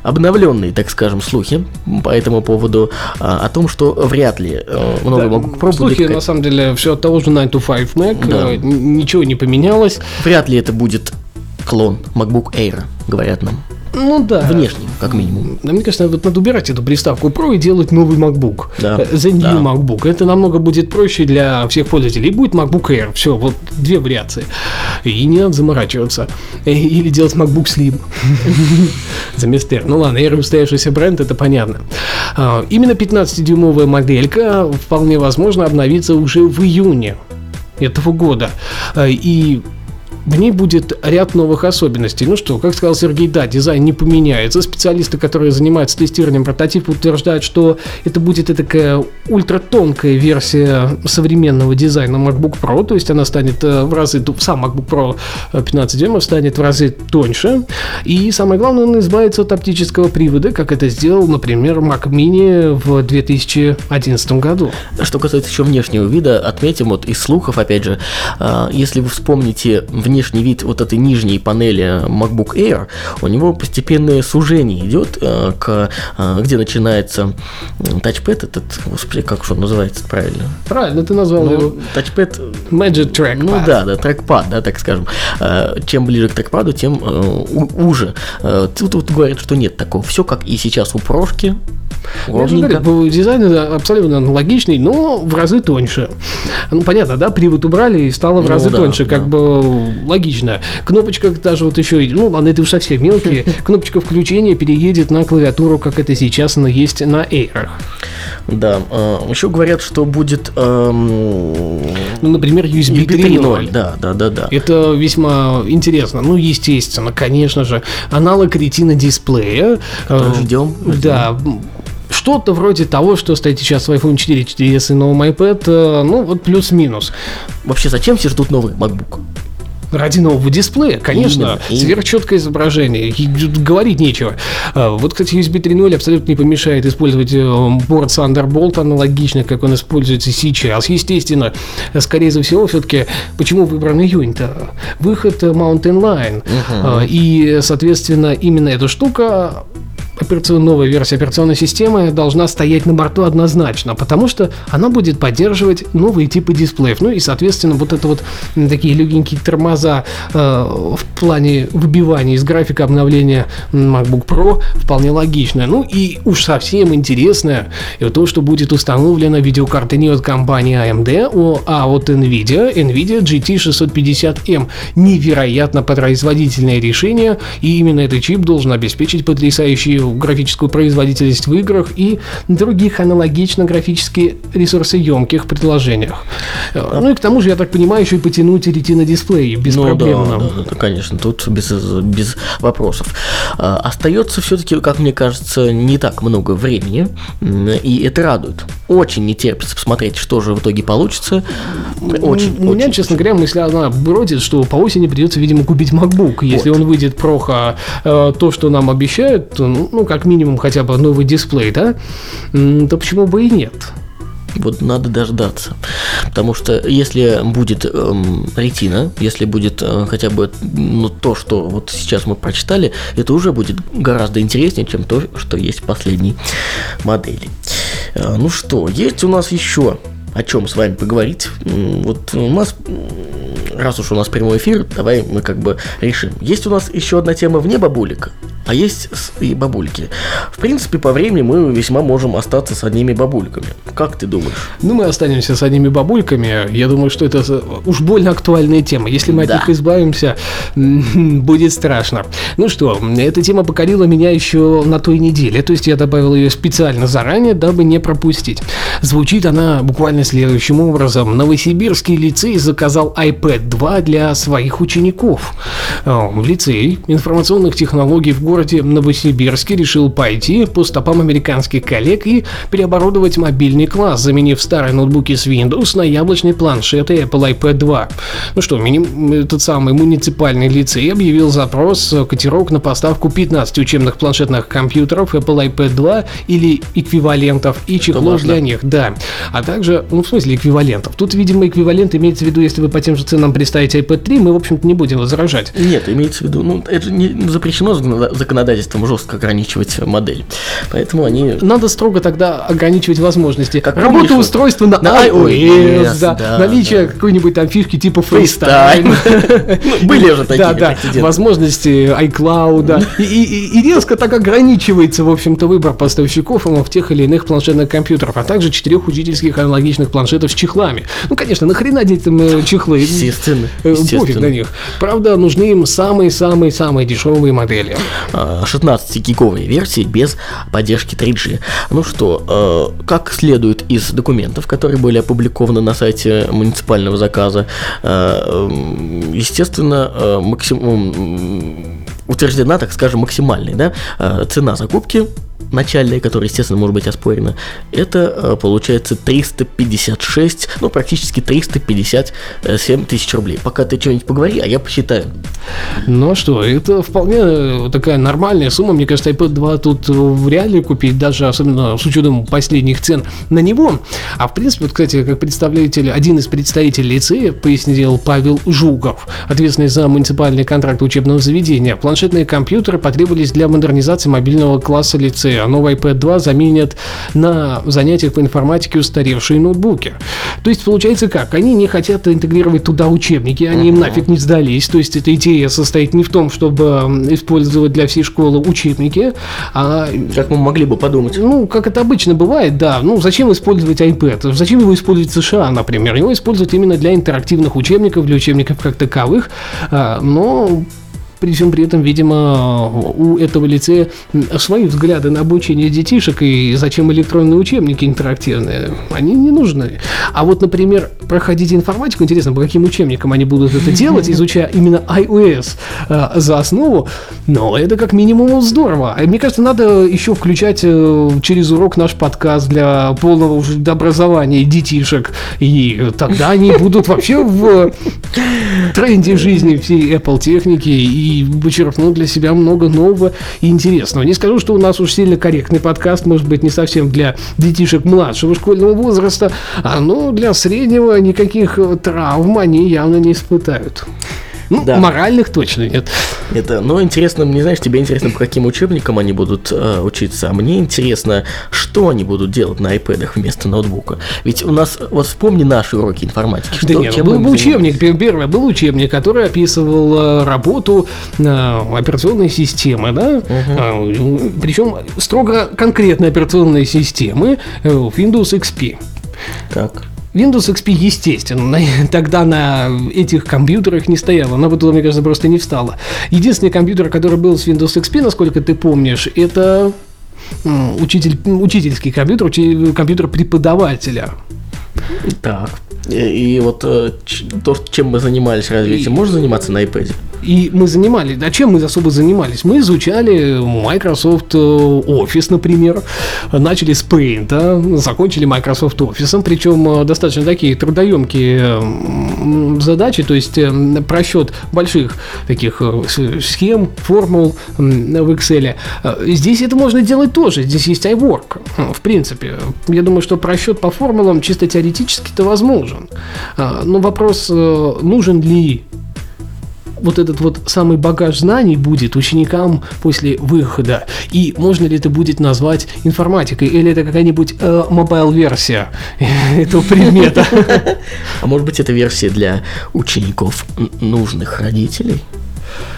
[SPEAKER 2] обновленные, так скажем, слухи по этому поводу а, о том, что вряд ли э, новый
[SPEAKER 1] Да,
[SPEAKER 2] MacBook Pro
[SPEAKER 1] Слухи,
[SPEAKER 2] будет...
[SPEAKER 1] на самом деле, все от того же 9 to 5 Mac,
[SPEAKER 2] Да.
[SPEAKER 1] э, ничего не поменялось.
[SPEAKER 2] Вряд ли это будет клон MacBook Air, говорят нам.
[SPEAKER 1] Ну да.
[SPEAKER 2] Внешний, как минимум.
[SPEAKER 1] Да, мне кажется, вот надо убирать эту приставку Pro и делать новый MacBook.
[SPEAKER 2] Да.
[SPEAKER 1] Э, The New
[SPEAKER 2] Да.
[SPEAKER 1] MacBook. Это намного будет проще для всех пользователей. И будет MacBook Air. Все, вот две вариации. И не надо заморачиваться. Э, Или делать MacBook Slim. <laughs> За Air. Ну ладно, Air устоявшийся бренд, это понятно. А, Именно 15-дюймовая моделька вполне возможно обновится уже в июне этого года. А, И в ней будет ряд новых особенностей. Ну что, как сказал Сергей, да, дизайн не поменяется. Специалисты, которые занимаются тестированием прототипа, утверждают, что это будет такая ультратонкая версия современного дизайна MacBook Pro, то есть она станет э, в разы, сам MacBook Pro э, 15 дюймов станет в разы тоньше. И самое главное, он избавится от оптического привода, как это сделал, например, Mac Mini в 2011 году.
[SPEAKER 2] Что касается еще внешнего вида, отметим вот из слухов, опять же, а, если вы вспомните внешний вид вот этой нижней панели MacBook Air, у него постепенное сужение идет а, к, а, где начинается тачпэд этот, господи, как он называется правильно?
[SPEAKER 1] Правильно, ты назвал его
[SPEAKER 2] Ну, тачпэд
[SPEAKER 1] Magic Trackpad.
[SPEAKER 2] Ну да, да, трекпад, да, так скажем. Э, Чем ближе к трекпаду, тем э, уже. Э, Тут, тут говорят, что нет такого. Все как и сейчас у прошки.
[SPEAKER 1] Же
[SPEAKER 2] Ровненько.
[SPEAKER 1] говорю, дизайн абсолютно аналогичный, но в разы тоньше. Ну, понятно, да, привод убрали и стало в
[SPEAKER 2] Ну
[SPEAKER 1] разы
[SPEAKER 2] да,
[SPEAKER 1] тоньше, как
[SPEAKER 2] да.
[SPEAKER 1] бы логично. Кнопочка даже вот еще, ну, ладно, это уж совсем мелкие, <laughs> кнопочка включения переедет на клавиатуру, как это сейчас она есть на Air.
[SPEAKER 2] Да. э, Еще говорят, что будет эм,
[SPEAKER 1] Ну, например, USB,
[SPEAKER 2] USB
[SPEAKER 1] 3.0.
[SPEAKER 2] 3.0. Да, да, да, да.
[SPEAKER 1] Это весьма интересно. Ну, естественно, конечно же, аналог ретина дисплея. Э,
[SPEAKER 2] ждем,
[SPEAKER 1] Да. Что-то вроде того, что стоит сейчас в iPhone 4, 4S и новом iPad, э, ну вот плюс-минус.
[SPEAKER 2] Вообще, зачем все ждут новый MacBook?
[SPEAKER 1] Ради нового дисплея, конечно,
[SPEAKER 2] Именно,
[SPEAKER 1] сверхчеткое изображение, и говорить нечего. А, Вот, кстати, USB 3.0 абсолютно не помешает использовать э, порт Thunderbolt аналогично, как он используется сейчас. Естественно, скорее всего, все-таки, почему выбран июнь-то? Выход э, Mountain Lion. А, И, соответственно, именно эта штука операционная новая версия операционной системы должна стоять на борту однозначно, потому что она будет поддерживать новые типы дисплеев. Ну и, соответственно, вот это вот такие легенькие тормоза э, в плане выбивания из графика обновления MacBook Pro вполне логично. Ну и уж совсем интересное, это то, что будет установлена видеокарта не от компании AMD, а от NVIDIA, NVIDIA GT650M. Невероятно производительное решение, и именно этот чип должен обеспечить графическую производительность в играх и других аналогично графически ресурсоемких предложениях. Э, Ну и к тому же, я так понимаю, еще и потянуть ретина дисплей без
[SPEAKER 2] ну,
[SPEAKER 1] проблем.
[SPEAKER 2] Да, да, да, конечно, тут без, без вопросов. А, остается все-таки, как мне кажется, не так много времени, и это радует. Очень не терпится посмотреть, что же в итоге получится. Очень,
[SPEAKER 1] У меня,
[SPEAKER 2] очень.
[SPEAKER 1] честно говоря, мысль она бродит, что по осени придется, видимо, купить MacBook. Если
[SPEAKER 2] Вот.
[SPEAKER 1] он выйдет проха э, то, что нам обещают, то, ну, ну, как минимум, хотя бы новый дисплей, да, то почему бы и нет?
[SPEAKER 2] Вот надо дождаться. Потому что если будет эм, ретина, если будет э, хотя бы ну, то, что вот сейчас мы прочитали, это уже будет гораздо интереснее, чем то, что есть в последней модели. Э, ну что, есть у нас еще о чем с вами поговорить. Вот у нас, раз уж у нас прямой эфир, давай мы как бы решим. Есть у нас еще одна тема вне бабулика, а есть и бабульки. В принципе, по времени мы весьма можем остаться с одними бабульками. Как ты думаешь?
[SPEAKER 1] Ну, мы останемся с одними бабульками. Я думаю, что это уж больно актуальная тема. Если мы да. от них избавимся, <laughs> будет страшно. Ну что, эта тема покорила меня еще на той неделе. То есть я добавил ее специально заранее, дабы не пропустить. Звучит она буквально следующим образом. Новосибирский лицей заказал iPad 2 для своих учеников. В лицей информационных технологий в городе городе Новосибирске решил пойти по стопам американских коллег и переоборудовать мобильный класс, заменив старые ноутбуки с Windows на яблочный планшет и Apple iPad 2. Ну что, мини- этот самый муниципальный лицей объявил запрос котировок на поставку 15 учебных планшетных компьютеров Apple iPad 2 или эквивалентов и чехлов для них, да. А также, ну в смысле эквивалентов. Тут, видимо, эквивалент имеется в виду, если вы по тем же ценам представите iPad 3, мы, в общем-то, не будем возражать.
[SPEAKER 2] Нет, имеется в виду, ну это не запрещено законодательством жестко ограничивать модель. Поэтому они...
[SPEAKER 1] Надо строго тогда ограничивать возможности. Как Работа устройства на, на iOS, yes, да, да, наличие да. какой-нибудь там фишки типа FaceTime. <laughs>
[SPEAKER 2] Ну, были уже такие.
[SPEAKER 1] Да, да, возможности iCloud. И резко так ограничивается, в общем-то, выбор поставщиков в тех или иных планшетных компьютерах, а также четырех учительских аналогичных планшетов с чеклами. Ну, конечно, нахрена детям э, чехлы?
[SPEAKER 2] Естественно.
[SPEAKER 1] Э, пофиг на них. Правда, нужны им самые-самые-самые дешевые модели.
[SPEAKER 2] 16-гиговой версии без поддержки 3G. Ну что, э, как следует из документов, которые были опубликованы на сайте муниципального заказа, э, естественно, э, максим... утверждена, так скажем, максимальная да, цена закупки начальная, которая, естественно, может быть оспорена, это э, получается 356, ну, практически 357 тысяч рублей. Пока ты что-нибудь поговори, а я посчитаю.
[SPEAKER 1] Ну что, это вполне э, такая нормальная сумма. Мне кажется, iPad 2 тут вряд ли купить, даже особенно с учетом последних цен на него. А в принципе, вот, кстати, как представитель, один из представителей лицея пояснил Павел Жуков, ответственный за муниципальный контракт учебного заведения. Планшетные компьютеры потребовались для модернизации мобильного класса лицея а новый iPad 2 заменят на занятиях по информатике устаревшие ноутбуки. То есть получается как? Они не хотят интегрировать туда учебники, они им нафиг не сдались. То есть эта идея состоит не в том, чтобы использовать для всей школы учебники, а...
[SPEAKER 2] Как мы могли бы подумать.
[SPEAKER 1] Ну, как это обычно бывает, да. Ну, зачем использовать iPad? Зачем его использовать в США, например? Его используют именно для интерактивных учебников, для учебников как таковых. А, но при всем при этом, видимо, у этого лицея свои взгляды на обучение детишек и зачем электронные учебники интерактивные, они не нужны. А вот, например, проходить информатику, интересно, по каким учебникам они будут это делать, изучая именно iOS э, за основу, но это как минимум здорово. Мне кажется, надо еще включать э, через урок наш подкаст для полного уже образования детишек, и тогда они будут вообще в тренде жизни всей Apple техники и и вычеркнул для себя много нового и интересного. Не скажу, что у нас уж сильно корректный подкаст, может быть, не совсем для детишек младшего школьного возраста, а ну, для среднего никаких травм они явно не испытают. Ну, да. моральных точно нет.
[SPEAKER 2] Это, но интересно, мне знаешь, тебе интересно, по каким учебникам они будут э, учиться, а мне интересно, что они будут делать на iPad вместо ноутбука. Ведь у нас, вот вспомни наши уроки информатики.
[SPEAKER 1] Что, да нет, чем был, был учебник, первый был учебник, который описывал э, работу э, операционной системы, да, угу. э, причем строго конкретной операционной системы э, Windows XP.
[SPEAKER 2] Так.
[SPEAKER 1] Windows XP, естественно, <laughs> тогда на этих компьютерах не стояла. Она бы туда, мне кажется, просто не встала. Единственный компьютер, который был с Windows XP, насколько ты помнишь, это учитель, учительский компьютер, компьютер преподавателя.
[SPEAKER 2] Так. И, и вот э, то, чем мы занимались разве этим можно заниматься на iPad?
[SPEAKER 1] И мы занимались, а чем мы особо занимались? Мы изучали Microsoft Office, например, начали с Paint, закончили Microsoft Office, причем достаточно такие трудоемкие задачи, то есть просчет больших таких схем, формул в Excel. Здесь это можно делать тоже, здесь есть iWork, в принципе. Я думаю, что просчет по формулам чисто теоретически-то возможен. Но вопрос, нужен ли вот этот вот самый багаж знаний будет ученикам после выхода? И можно ли это будет назвать информатикой? Или это какая-нибудь э, мобайл-версия <laughs> этого предмета? <laughs>
[SPEAKER 2] А может быть, это версия для учеников нужных родителей?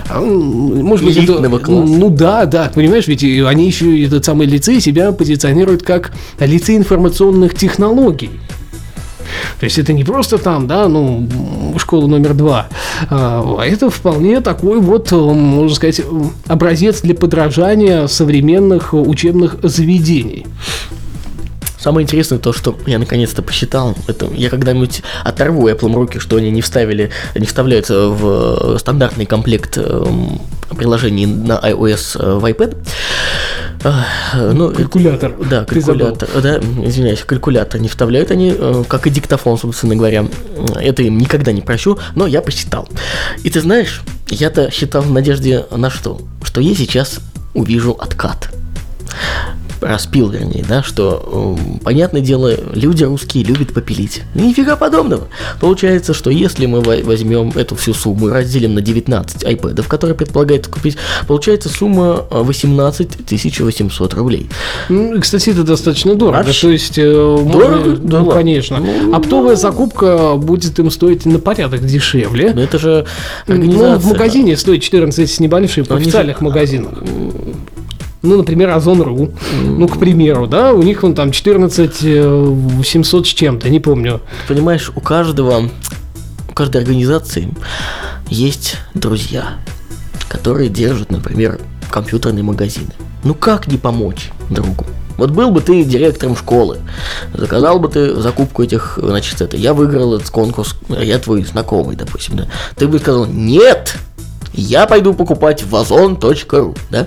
[SPEAKER 1] А, может быть, это, ну да, да, понимаешь, ведь они еще этот самый лицей себя позиционируют как лицей информационных технологий. То есть это не просто там, да, ну, школа номер два, а это вполне такой вот, можно сказать, образец для подражания современных учебных заведений.
[SPEAKER 2] Самое интересное то, что я наконец-то посчитал, это я когда-нибудь оторву Apple руки, что они не вставили, не вставляют в стандартный комплект эм, приложений на iOS э, в iPad.
[SPEAKER 1] Ну, калькулятор.
[SPEAKER 2] Да, калькулятор. Да, извиняюсь, калькулятор не вставляют они, э, как и диктофон, собственно говоря. Это им никогда не прощу, но я посчитал. И ты знаешь, я-то считал в надежде на что? Что я сейчас увижу откат распил, вернее, да, что, э, понятное дело, люди русские любят попилить. Нифига подобного. Получается, что если мы возьмем эту всю сумму и разделим на 19 iPad, которые предполагается купить, получается сумма 18 800 рублей.
[SPEAKER 1] Кстати, это достаточно дорого. Вообще? То есть, э, дорого? Можно, да, ну, конечно. Ну, Оптовая закупка будет им стоить на порядок дешевле.
[SPEAKER 2] Но это же
[SPEAKER 1] организация. Ну, в магазине стоит 14 с небольшим, в официальных же... магазинах ну, например, Озон.ру, ну, к примеру, да, у них он там 14 700 э, с чем-то, не помню.
[SPEAKER 2] Понимаешь, у каждого, у каждой организации есть друзья, которые держат, например, компьютерные магазины. Ну, как не помочь другу? Вот был бы ты директором школы, заказал бы ты закупку этих, значит, это, я выиграл этот конкурс, я твой знакомый, допустим, да, ты бы сказал, нет, я пойду покупать в озон.ру, да?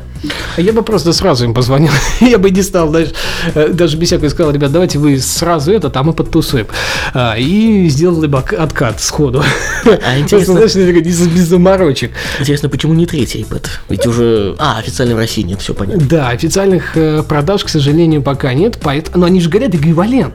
[SPEAKER 1] Я бы просто сразу им позвонил. <laughs> я бы не стал даже, э, даже без всякого сказал, ребят, давайте вы сразу это, там и подтусуем. А, и сделали бы откат сходу. А <laughs> интересно... Просто, знаешь, без, без заморочек.
[SPEAKER 2] Интересно, почему не третий iPad? Ведь уже... А, официально в России нет, все понятно.
[SPEAKER 1] Да, официальных э, продаж, к сожалению, пока нет, поэтому... но они же говорят эквивалент.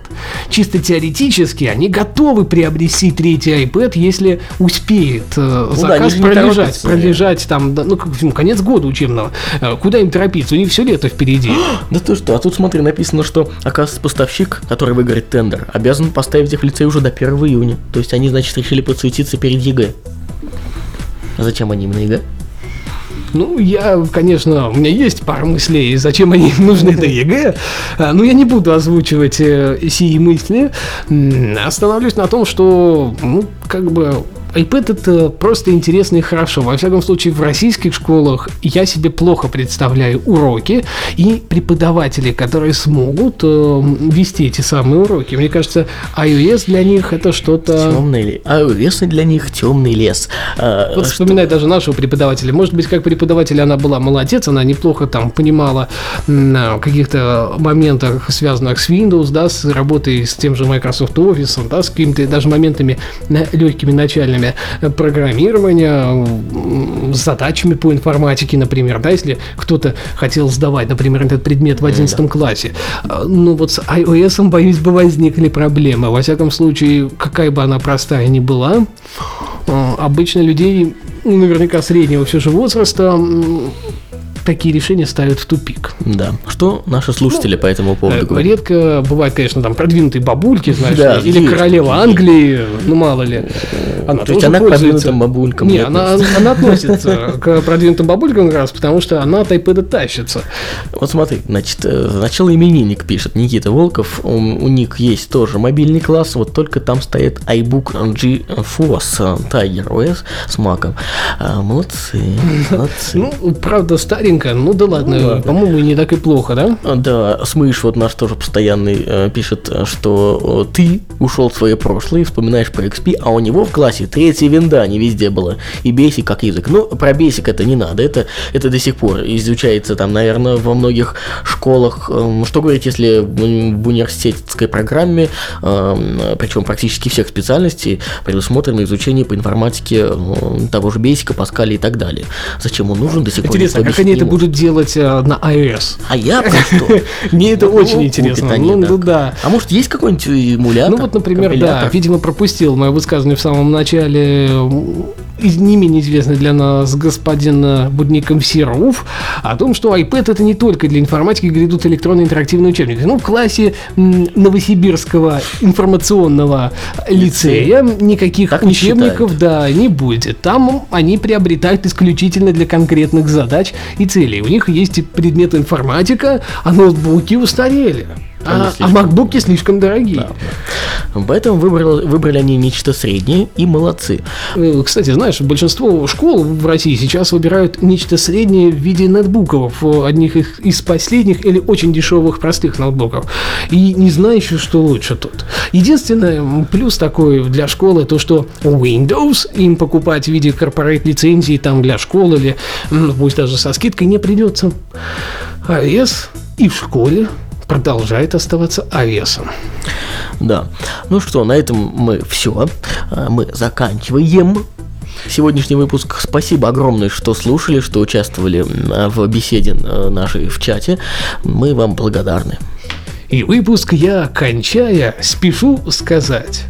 [SPEAKER 1] Чисто теоретически они готовы приобрести третий iPad, если успеет э, ну, заказ да, пролежать, пролежать там, ну, как, ну, конец года учебного. Куда им торопиться? У них все лето впереди. <gasps>
[SPEAKER 2] Да ты что? А тут, смотри, написано, что, оказывается, поставщик, который выиграет тендер, обязан поставить их в лицей уже до 1 июня. То есть они, значит, решили подсуетиться перед ЕГЭ. А зачем они им на ЕГЭ?
[SPEAKER 1] Ну, я, конечно, у меня есть пара мыслей, зачем они нужны до ЕГЭ, а, но я не буду озвучивать э, сии мысли. Остановлюсь на том, что, ну, как бы iPad это просто интересно и хорошо. Во всяком случае, в российских школах я себе плохо представляю уроки и преподаватели, которые смогут э, вести эти самые уроки. Мне кажется, iOS для них это что-то...
[SPEAKER 2] Темный лес. iOS для них темный лес.
[SPEAKER 1] А, вот что... вспоминай даже нашего преподавателя. Может быть, как преподаватель она была молодец, она неплохо там понимала на каких-то моментах, связанных с Windows, да, с работой с тем же Microsoft Office, да, с какими-то даже моментами легкими начальными программе программирования, с задачами по информатике, например, да, если кто-то хотел сдавать, например, этот предмет в 11 да. классе. А, ну вот с iOS, боюсь, бы возникли проблемы. Во всяком случае, какая бы она простая ни была, а, обычно людей, ну, наверняка среднего все же возраста, такие решения ставят в тупик.
[SPEAKER 2] Да. Что наши слушатели ну, по этому поводу
[SPEAKER 1] э, говорят? Редко бывает, конечно, там продвинутые бабульки, знаешь, да, или есть, королева есть. Англии, ну мало ли.
[SPEAKER 2] Она То есть она к продвинутым бабулькам
[SPEAKER 1] не, она, она относится к продвинутым бабулькам как раз, потому что она от iPad тащится.
[SPEAKER 2] Вот смотри, значит, э, сначала именинник пишет Никита Волков, у, у них есть тоже мобильный класс, вот только там стоит iBook G-Force Tiger OS с маком. А, молодцы, <laughs> молодцы.
[SPEAKER 1] Ну, правда, старенький картинка, ну да ладно, ну, ладно. по-моему, не так и плохо, да?
[SPEAKER 2] А, да, Смыш вот наш тоже постоянный э, пишет, что э, ты ушел в свое прошлое и вспоминаешь про XP, а у него в классе третья винда, не везде было. И Basic как язык. Ну, про Basic это не надо, это, это до сих пор изучается там, наверное, во многих школах. Эм, что говорить, если в университетской программе, эм, причем практически всех специальностей, предусмотрено изучение по информатике э, того же Basic, Паскаля и так далее. Зачем он нужен до сих пор?
[SPEAKER 1] Интересно, а как они это будут делать э, на iOS?
[SPEAKER 2] А я про <laughs> что?
[SPEAKER 1] Мне это очень интересно. Ну да.
[SPEAKER 2] А может есть какой-нибудь эмулятор?
[SPEAKER 1] Ну вот, например, да, видимо, пропустил мое высказывание в самом начале не менее известный для нас господин Будником Серов о том, что iPad это не только для информатики грядут электронные интерактивные учебники. Ну, в классе Новосибирского информационного лицея никаких так учебников, да, не будет. Там они приобретают исключительно для конкретных задач и целей. У них есть предмет информатика, а ноутбуки устарели. А, а макбуки слишком дорогие. Да.
[SPEAKER 2] Поэтому выбрали, выбрали они нечто среднее и молодцы.
[SPEAKER 1] Э, кстати, знаешь, большинство школ в России сейчас выбирают нечто среднее в виде ноутбуков, одних из последних или очень дешевых простых ноутбуков. И не знаю еще, что лучше тут. Единственное, плюс такой для школы, то, что Windows им покупать в виде корпорат лицензии там для школы или пусть даже со скидкой не придется. А iOS и в школе продолжает оставаться овесом.
[SPEAKER 2] Да. Ну что, на этом мы все. А, мы заканчиваем сегодняшний выпуск. Спасибо огромное, что слушали, что участвовали в беседе нашей в чате. Мы вам благодарны.
[SPEAKER 1] И выпуск я, кончая, спешу сказать.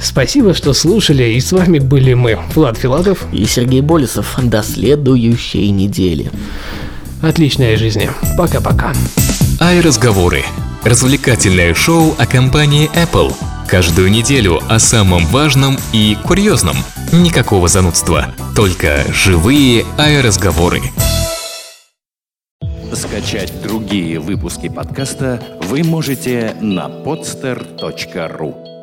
[SPEAKER 1] Спасибо, что слушали, и с вами были мы, Влад Филатов
[SPEAKER 2] и Сергей Болесов. До следующей недели.
[SPEAKER 1] Отличной жизни. Пока-пока.
[SPEAKER 3] Ай-разговоры. Развлекательное шоу о компании Apple. Каждую неделю о самом важном и курьезном. Никакого занудства. Только живые ай-разговоры.
[SPEAKER 4] Скачать другие выпуски подкаста вы можете на podster.ru